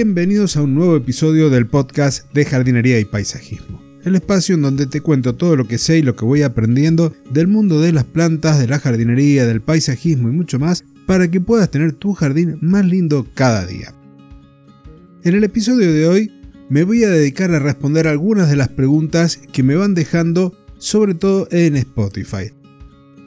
Bienvenidos a un nuevo episodio del podcast de jardinería y paisajismo. El espacio en donde te cuento todo lo que sé y lo que voy aprendiendo del mundo de las plantas, de la jardinería, del paisajismo y mucho más para que puedas tener tu jardín más lindo cada día. En el episodio de hoy me voy a dedicar a responder algunas de las preguntas que me van dejando sobre todo en Spotify.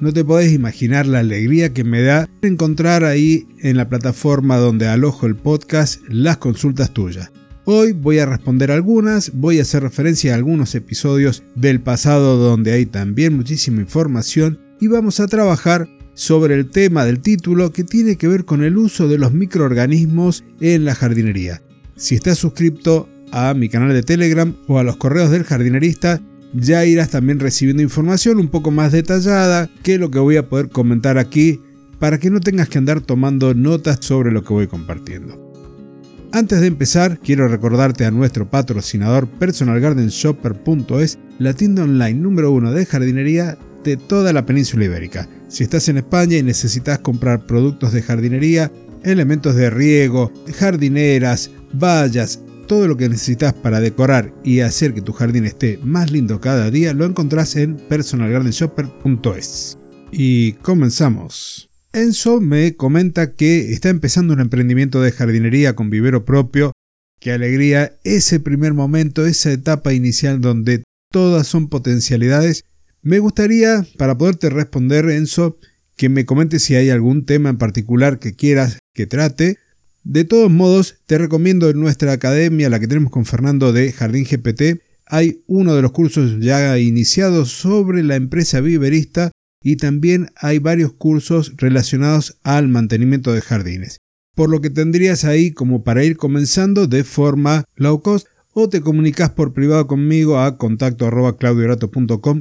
No te podés imaginar la alegría que me da encontrar ahí en la plataforma donde alojo el podcast las consultas tuyas. Hoy voy a responder algunas, voy a hacer referencia a algunos episodios del pasado donde hay también muchísima información y vamos a trabajar sobre el tema del título que tiene que ver con el uso de los microorganismos en la jardinería. Si estás suscrito a mi canal de Telegram o a los correos del jardinerista, ya irás también recibiendo información un poco más detallada que lo que voy a poder comentar aquí para que no tengas que andar tomando notas sobre lo que voy compartiendo. Antes de empezar, quiero recordarte a nuestro patrocinador personalgardenshopper.es, la tienda online número uno de jardinería de toda la península ibérica. Si estás en España y necesitas comprar productos de jardinería, elementos de riego, jardineras, vallas, todo lo que necesitas para decorar y hacer que tu jardín esté más lindo cada día lo encontrás en personalgardenshopper.es. Y comenzamos. Enzo me comenta que está empezando un emprendimiento de jardinería con vivero propio. Qué alegría ese primer momento, esa etapa inicial donde todas son potencialidades. Me gustaría, para poderte responder, Enzo, que me comentes si hay algún tema en particular que quieras que trate de todos modos, te recomiendo en nuestra academia, la que tenemos con Fernando de Jardín GPT, hay uno de los cursos ya iniciados sobre la empresa viverista y también hay varios cursos relacionados al mantenimiento de jardines. Por lo que tendrías ahí como para ir comenzando de forma low cost o te comunicas por privado conmigo a contacto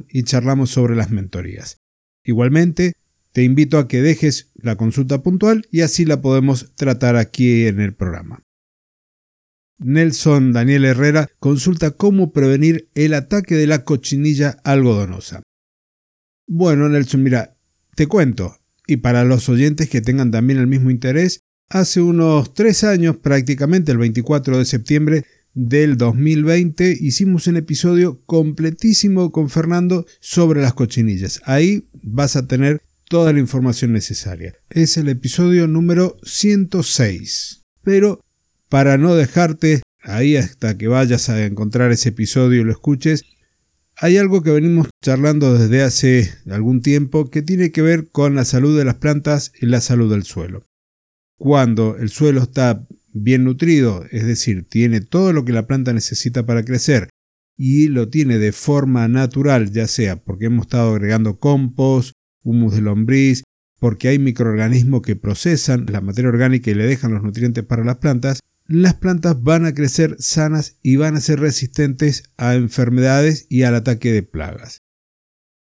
y charlamos sobre las mentorías. Igualmente, te invito a que dejes la consulta puntual y así la podemos tratar aquí en el programa. Nelson Daniel Herrera consulta cómo prevenir el ataque de la cochinilla algodonosa. Bueno, Nelson, mira, te cuento, y para los oyentes que tengan también el mismo interés, hace unos tres años, prácticamente el 24 de septiembre del 2020, hicimos un episodio completísimo con Fernando sobre las cochinillas. Ahí vas a tener toda la información necesaria. Es el episodio número 106. Pero para no dejarte ahí hasta que vayas a encontrar ese episodio y lo escuches, hay algo que venimos charlando desde hace algún tiempo que tiene que ver con la salud de las plantas y la salud del suelo. Cuando el suelo está bien nutrido, es decir, tiene todo lo que la planta necesita para crecer y lo tiene de forma natural, ya sea porque hemos estado agregando compost, humus de lombriz, porque hay microorganismos que procesan la materia orgánica y le dejan los nutrientes para las plantas, las plantas van a crecer sanas y van a ser resistentes a enfermedades y al ataque de plagas.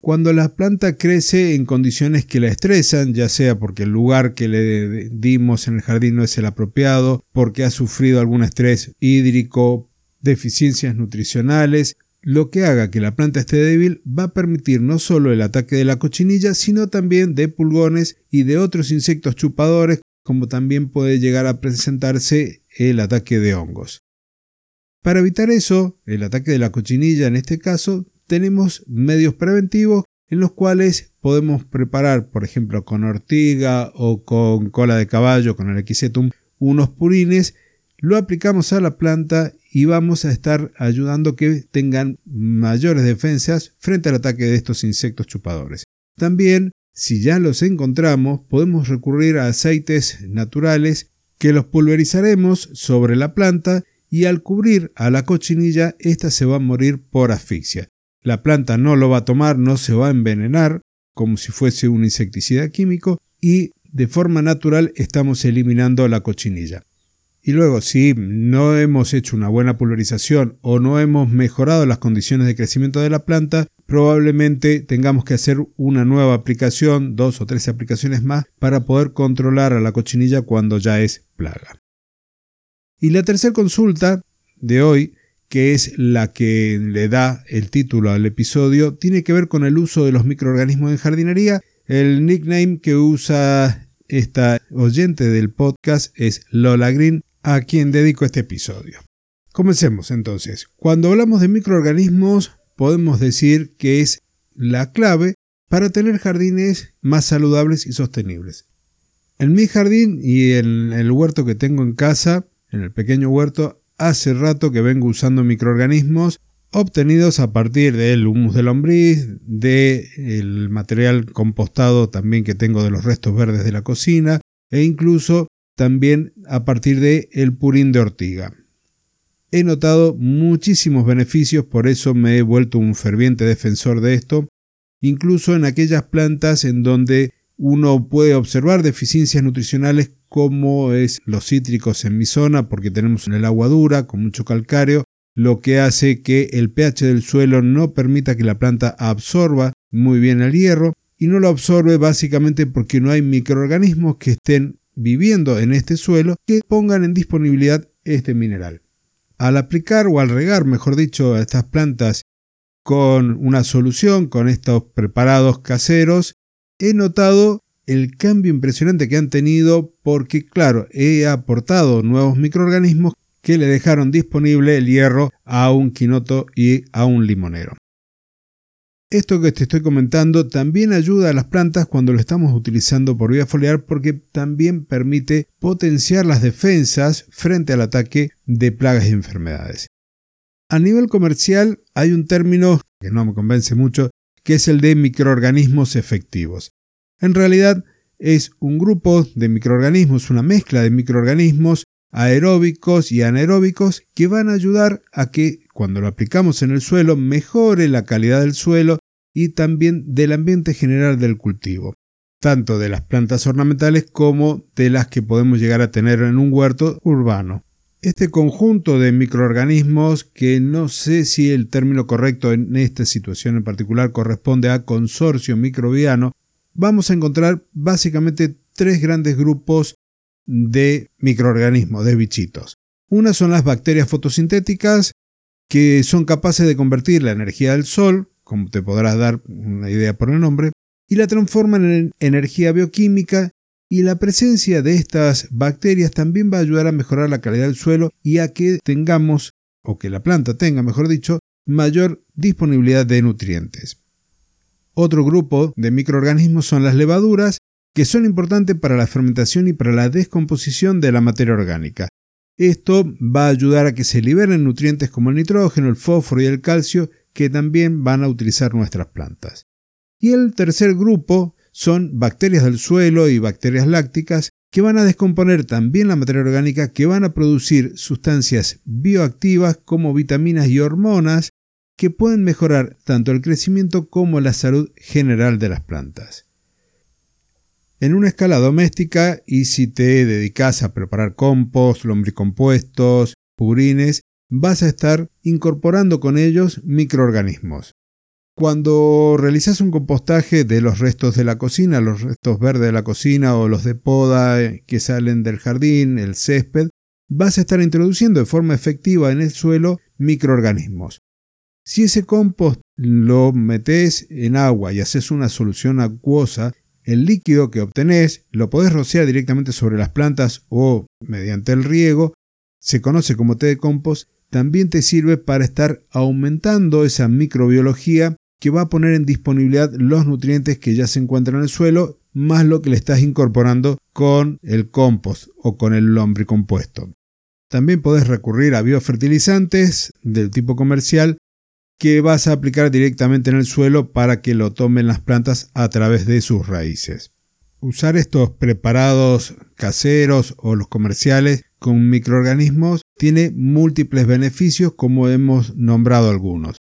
Cuando la planta crece en condiciones que la estresan, ya sea porque el lugar que le dimos en el jardín no es el apropiado, porque ha sufrido algún estrés hídrico, deficiencias nutricionales, lo que haga que la planta esté débil va a permitir no solo el ataque de la cochinilla, sino también de pulgones y de otros insectos chupadores, como también puede llegar a presentarse el ataque de hongos. Para evitar eso, el ataque de la cochinilla en este caso, tenemos medios preventivos en los cuales podemos preparar, por ejemplo, con ortiga o con cola de caballo, con el equisetum, unos purines, lo aplicamos a la planta y vamos a estar ayudando que tengan mayores defensas frente al ataque de estos insectos chupadores. También, si ya los encontramos, podemos recurrir a aceites naturales que los pulverizaremos sobre la planta y al cubrir a la cochinilla, ésta se va a morir por asfixia. La planta no lo va a tomar, no se va a envenenar, como si fuese un insecticida químico, y de forma natural estamos eliminando la cochinilla. Y luego, si no hemos hecho una buena pulverización o no hemos mejorado las condiciones de crecimiento de la planta, probablemente tengamos que hacer una nueva aplicación, dos o tres aplicaciones más, para poder controlar a la cochinilla cuando ya es plaga. Y la tercera consulta de hoy, que es la que le da el título al episodio, tiene que ver con el uso de los microorganismos en jardinería. El nickname que usa esta oyente del podcast es Lola Green a quien dedico este episodio. Comencemos entonces. Cuando hablamos de microorganismos, podemos decir que es la clave para tener jardines más saludables y sostenibles. En mi jardín y en el huerto que tengo en casa, en el pequeño huerto, hace rato que vengo usando microorganismos obtenidos a partir del humus de lombriz, del material compostado también que tengo de los restos verdes de la cocina e incluso también a partir del el purín de ortiga. He notado muchísimos beneficios, por eso me he vuelto un ferviente defensor de esto, incluso en aquellas plantas en donde uno puede observar deficiencias nutricionales como es los cítricos en mi zona, porque tenemos el agua dura con mucho calcáreo, lo que hace que el pH del suelo no permita que la planta absorba muy bien el hierro y no lo absorbe básicamente porque no hay microorganismos que estén viviendo en este suelo que pongan en disponibilidad este mineral. Al aplicar o al regar, mejor dicho, a estas plantas con una solución, con estos preparados caseros, he notado el cambio impresionante que han tenido porque, claro, he aportado nuevos microorganismos que le dejaron disponible el hierro a un quinoto y a un limonero. Esto que te estoy comentando también ayuda a las plantas cuando lo estamos utilizando por vía foliar porque también permite potenciar las defensas frente al ataque de plagas y enfermedades. A nivel comercial hay un término que no me convence mucho, que es el de microorganismos efectivos. En realidad es un grupo de microorganismos, una mezcla de microorganismos aeróbicos y anaeróbicos que van a ayudar a que cuando lo aplicamos en el suelo mejore la calidad del suelo y también del ambiente general del cultivo, tanto de las plantas ornamentales como de las que podemos llegar a tener en un huerto urbano. Este conjunto de microorganismos, que no sé si el término correcto en esta situación en particular corresponde a consorcio microbiano, vamos a encontrar básicamente tres grandes grupos de microorganismos, de bichitos. Una son las bacterias fotosintéticas, que son capaces de convertir la energía del sol, como te podrás dar una idea por el nombre, y la transforman en energía bioquímica y la presencia de estas bacterias también va a ayudar a mejorar la calidad del suelo y a que tengamos, o que la planta tenga, mejor dicho, mayor disponibilidad de nutrientes. Otro grupo de microorganismos son las levaduras, que son importantes para la fermentación y para la descomposición de la materia orgánica. Esto va a ayudar a que se liberen nutrientes como el nitrógeno, el fósforo y el calcio que también van a utilizar nuestras plantas. Y el tercer grupo son bacterias del suelo y bacterias lácticas que van a descomponer también la materia orgánica, que van a producir sustancias bioactivas como vitaminas y hormonas que pueden mejorar tanto el crecimiento como la salud general de las plantas. En una escala doméstica y si te dedicas a preparar compost, lombricompuestos, purines, vas a estar incorporando con ellos microorganismos. Cuando realizas un compostaje de los restos de la cocina, los restos verdes de la cocina o los de poda que salen del jardín, el césped, vas a estar introduciendo de forma efectiva en el suelo microorganismos. Si ese compost lo metes en agua y haces una solución acuosa, el líquido que obtenés lo podés rociar directamente sobre las plantas o mediante el riego, se conoce como té de compost, también te sirve para estar aumentando esa microbiología que va a poner en disponibilidad los nutrientes que ya se encuentran en el suelo, más lo que le estás incorporando con el compost o con el lombricompuesto. También podés recurrir a biofertilizantes del tipo comercial que vas a aplicar directamente en el suelo para que lo tomen las plantas a través de sus raíces. Usar estos preparados caseros o los comerciales con microorganismos tiene múltiples beneficios como hemos nombrado algunos.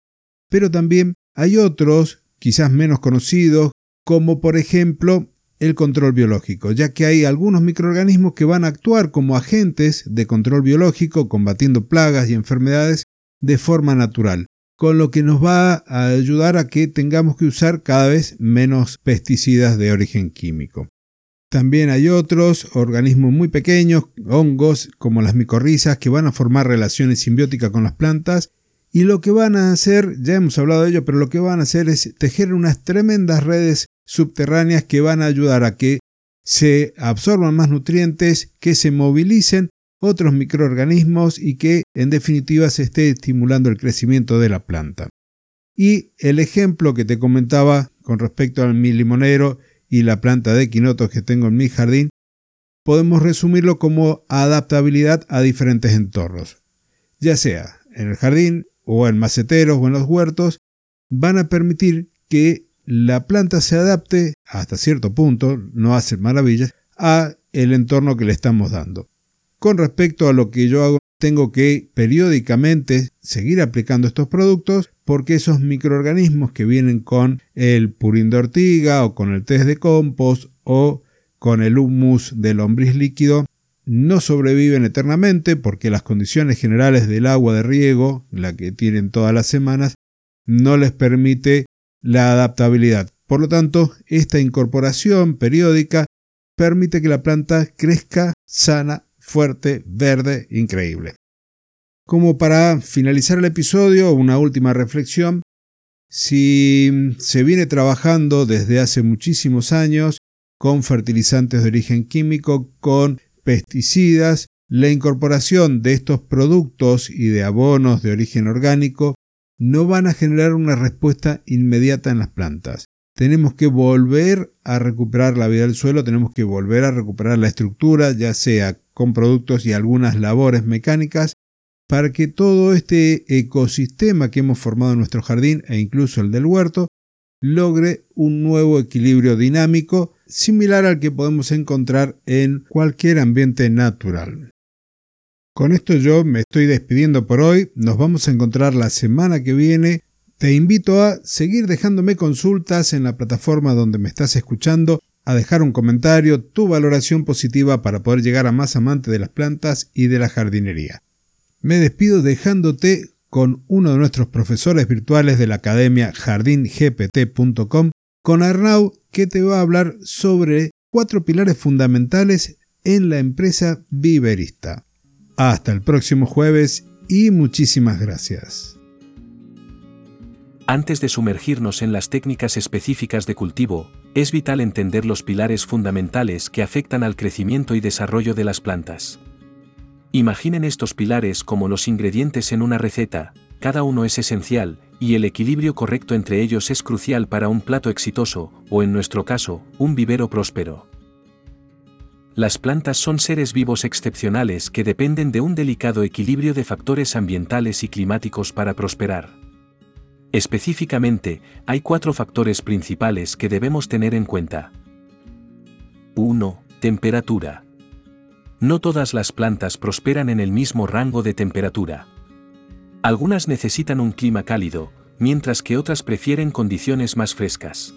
Pero también hay otros, quizás menos conocidos, como por ejemplo el control biológico, ya que hay algunos microorganismos que van a actuar como agentes de control biológico combatiendo plagas y enfermedades de forma natural con lo que nos va a ayudar a que tengamos que usar cada vez menos pesticidas de origen químico. También hay otros organismos muy pequeños, hongos como las micorrizas, que van a formar relaciones simbióticas con las plantas y lo que van a hacer, ya hemos hablado de ello, pero lo que van a hacer es tejer unas tremendas redes subterráneas que van a ayudar a que se absorban más nutrientes, que se movilicen otros microorganismos y que en definitiva se esté estimulando el crecimiento de la planta. Y el ejemplo que te comentaba con respecto a mi limonero y la planta de quinotos que tengo en mi jardín, podemos resumirlo como adaptabilidad a diferentes entornos. Ya sea en el jardín o en maceteros o en los huertos, van a permitir que la planta se adapte hasta cierto punto, no hace maravillas, a el entorno que le estamos dando. Con respecto a lo que yo hago, tengo que periódicamente seguir aplicando estos productos porque esos microorganismos que vienen con el purín de ortiga o con el test de compost o con el humus del lombriz líquido no sobreviven eternamente porque las condiciones generales del agua de riego, la que tienen todas las semanas, no les permite la adaptabilidad. Por lo tanto, esta incorporación periódica permite que la planta crezca sana, fuerte, verde, increíble. Como para finalizar el episodio, una última reflexión. Si se viene trabajando desde hace muchísimos años con fertilizantes de origen químico, con pesticidas, la incorporación de estos productos y de abonos de origen orgánico no van a generar una respuesta inmediata en las plantas. Tenemos que volver a recuperar la vida del suelo, tenemos que volver a recuperar la estructura, ya sea con productos y algunas labores mecánicas, para que todo este ecosistema que hemos formado en nuestro jardín e incluso el del huerto logre un nuevo equilibrio dinámico similar al que podemos encontrar en cualquier ambiente natural. Con esto yo me estoy despidiendo por hoy, nos vamos a encontrar la semana que viene. Te invito a seguir dejándome consultas en la plataforma donde me estás escuchando, a dejar un comentario, tu valoración positiva para poder llegar a más amantes de las plantas y de la jardinería. Me despido dejándote con uno de nuestros profesores virtuales de la academia jardingpt.com, con Arnau, que te va a hablar sobre cuatro pilares fundamentales en la empresa viverista. Hasta el próximo jueves y muchísimas gracias. Antes de sumergirnos en las técnicas específicas de cultivo, es vital entender los pilares fundamentales que afectan al crecimiento y desarrollo de las plantas. Imaginen estos pilares como los ingredientes en una receta, cada uno es esencial, y el equilibrio correcto entre ellos es crucial para un plato exitoso, o en nuestro caso, un vivero próspero. Las plantas son seres vivos excepcionales que dependen de un delicado equilibrio de factores ambientales y climáticos para prosperar. Específicamente, hay cuatro factores principales que debemos tener en cuenta. 1. Temperatura. No todas las plantas prosperan en el mismo rango de temperatura. Algunas necesitan un clima cálido, mientras que otras prefieren condiciones más frescas.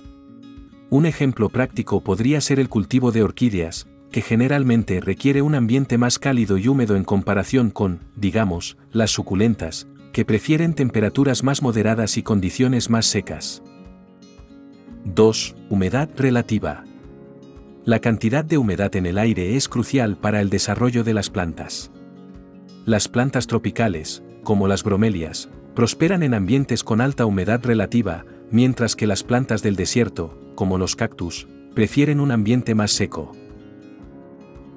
Un ejemplo práctico podría ser el cultivo de orquídeas, que generalmente requiere un ambiente más cálido y húmedo en comparación con, digamos, las suculentas, que prefieren temperaturas más moderadas y condiciones más secas. 2. Humedad relativa. La cantidad de humedad en el aire es crucial para el desarrollo de las plantas. Las plantas tropicales, como las bromelias, prosperan en ambientes con alta humedad relativa, mientras que las plantas del desierto, como los cactus, prefieren un ambiente más seco.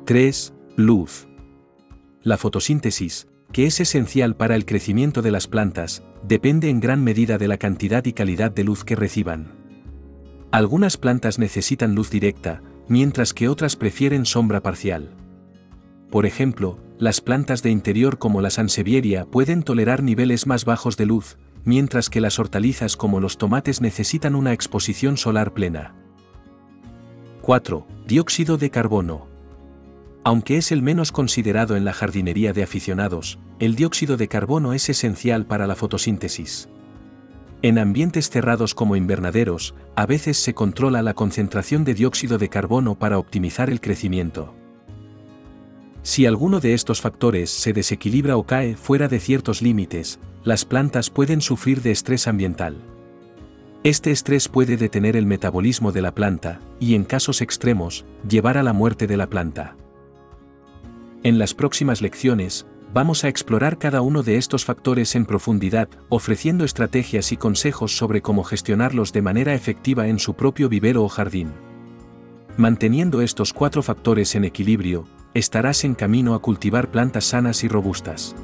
3. Luz. La fotosíntesis, que es esencial para el crecimiento de las plantas, depende en gran medida de la cantidad y calidad de luz que reciban. Algunas plantas necesitan luz directa, mientras que otras prefieren sombra parcial. Por ejemplo, las plantas de interior como la sansevieria pueden tolerar niveles más bajos de luz, mientras que las hortalizas como los tomates necesitan una exposición solar plena. 4. Dióxido de carbono. Aunque es el menos considerado en la jardinería de aficionados, el dióxido de carbono es esencial para la fotosíntesis. En ambientes cerrados como invernaderos, a veces se controla la concentración de dióxido de carbono para optimizar el crecimiento. Si alguno de estos factores se desequilibra o cae fuera de ciertos límites, las plantas pueden sufrir de estrés ambiental. Este estrés puede detener el metabolismo de la planta, y en casos extremos, llevar a la muerte de la planta. En las próximas lecciones, vamos a explorar cada uno de estos factores en profundidad, ofreciendo estrategias y consejos sobre cómo gestionarlos de manera efectiva en su propio vivero o jardín. Manteniendo estos cuatro factores en equilibrio, estarás en camino a cultivar plantas sanas y robustas.